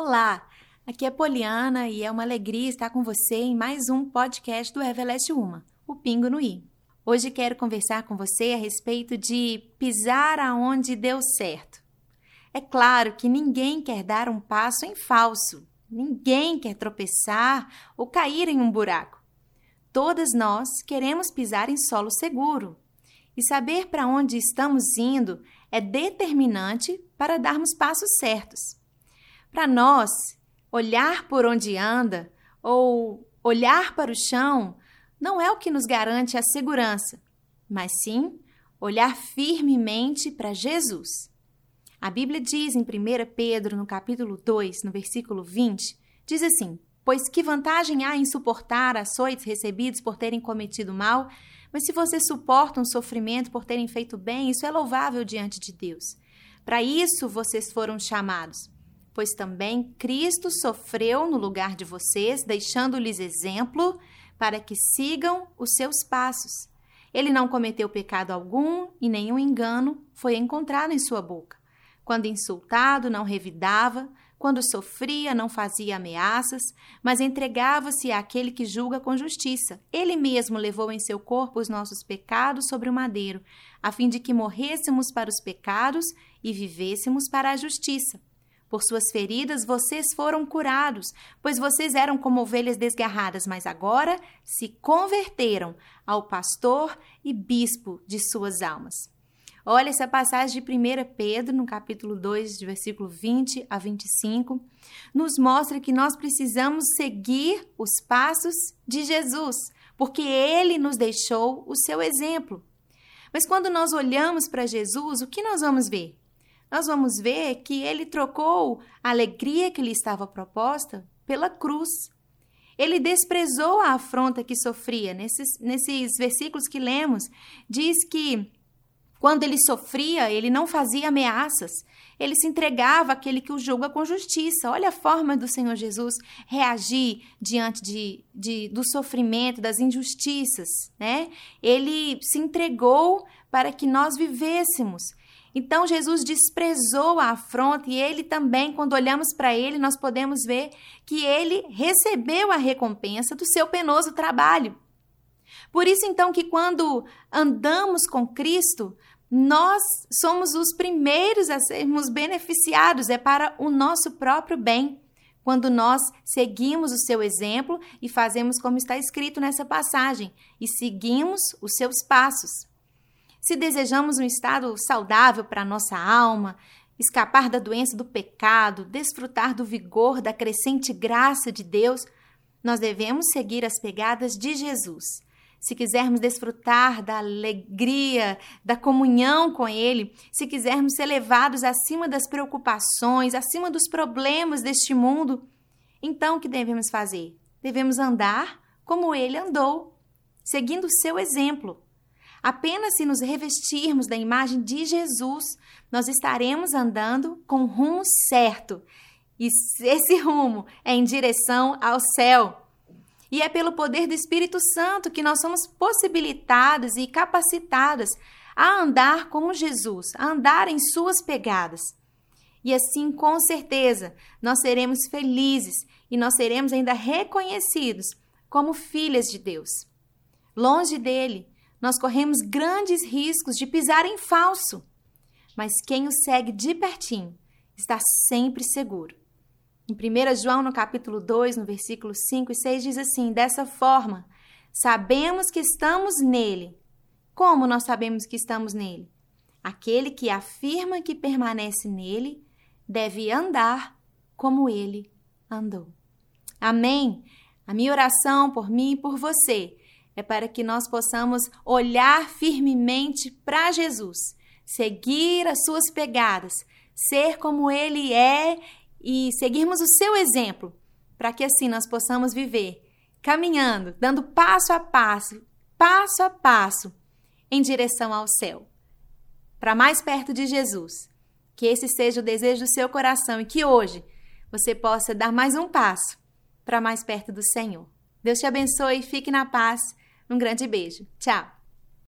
Olá, aqui é Poliana e é uma alegria estar com você em mais um podcast do Everlast Uma, o Pingo no I. Hoje quero conversar com você a respeito de pisar aonde deu certo. É claro que ninguém quer dar um passo em falso, ninguém quer tropeçar ou cair em um buraco. Todas nós queremos pisar em solo seguro. E saber para onde estamos indo é determinante para darmos passos certos. Para nós, olhar por onde anda ou olhar para o chão não é o que nos garante a segurança, mas sim olhar firmemente para Jesus. A Bíblia diz em 1 Pedro, no capítulo 2, no versículo 20, diz assim: Pois que vantagem há em suportar açoites recebidos por terem cometido mal? Mas se você suporta um sofrimento por terem feito bem, isso é louvável diante de Deus. Para isso vocês foram chamados pois também Cristo sofreu no lugar de vocês, deixando-lhes exemplo para que sigam os seus passos. Ele não cometeu pecado algum e nenhum engano foi encontrado em sua boca. Quando insultado, não revidava, quando sofria, não fazia ameaças, mas entregava-se àquele que julga com justiça. Ele mesmo levou em seu corpo os nossos pecados sobre o madeiro, a fim de que morrêssemos para os pecados e vivêssemos para a justiça. Por suas feridas vocês foram curados, pois vocês eram como ovelhas desgarradas, mas agora se converteram ao pastor e bispo de suas almas. Olha essa passagem de 1 Pedro, no capítulo 2, de versículo 20 a 25, nos mostra que nós precisamos seguir os passos de Jesus, porque ele nos deixou o seu exemplo. Mas quando nós olhamos para Jesus, o que nós vamos ver? Nós vamos ver que ele trocou a alegria que lhe estava proposta pela cruz. Ele desprezou a afronta que sofria. Nesses, nesses versículos que lemos, diz que quando ele sofria, ele não fazia ameaças, ele se entregava àquele que o julga com justiça. Olha a forma do Senhor Jesus reagir diante de, de, do sofrimento, das injustiças, né? Ele se entregou para que nós vivêssemos. Então Jesus desprezou a afronta e ele também, quando olhamos para ele, nós podemos ver que ele recebeu a recompensa do seu penoso trabalho. Por isso então que quando andamos com Cristo, nós somos os primeiros a sermos beneficiados, é para o nosso próprio bem. Quando nós seguimos o seu exemplo e fazemos como está escrito nessa passagem, e seguimos os seus passos. Se desejamos um estado saudável para a nossa alma, escapar da doença do pecado, desfrutar do vigor da crescente graça de Deus, nós devemos seguir as pegadas de Jesus. Se quisermos desfrutar da alegria, da comunhão com Ele, se quisermos ser levados acima das preocupações, acima dos problemas deste mundo, então o que devemos fazer? Devemos andar como Ele andou, seguindo o seu exemplo. Apenas se nos revestirmos da imagem de Jesus, nós estaremos andando com o rumo certo. E esse rumo é em direção ao céu. E é pelo poder do Espírito Santo que nós somos possibilitados e capacitadas a andar como Jesus, a andar em suas pegadas. E assim, com certeza, nós seremos felizes e nós seremos ainda reconhecidos como filhas de Deus. Longe dele, nós corremos grandes riscos de pisar em falso. Mas quem o segue de pertinho está sempre seguro. Em 1 João, no capítulo 2, no versículo 5 e 6, diz assim: Dessa forma, sabemos que estamos nele. Como nós sabemos que estamos nele? Aquele que afirma que permanece nele deve andar como ele andou. Amém? A minha oração por mim e por você é para que nós possamos olhar firmemente para Jesus, seguir as suas pegadas, ser como ele é e seguirmos o seu exemplo, para que assim nós possamos viver caminhando, dando passo a passo, passo a passo em direção ao céu, para mais perto de Jesus. Que esse seja o desejo do seu coração e que hoje você possa dar mais um passo para mais perto do Senhor. Deus te abençoe, fique na paz um grande beijo. Tchau!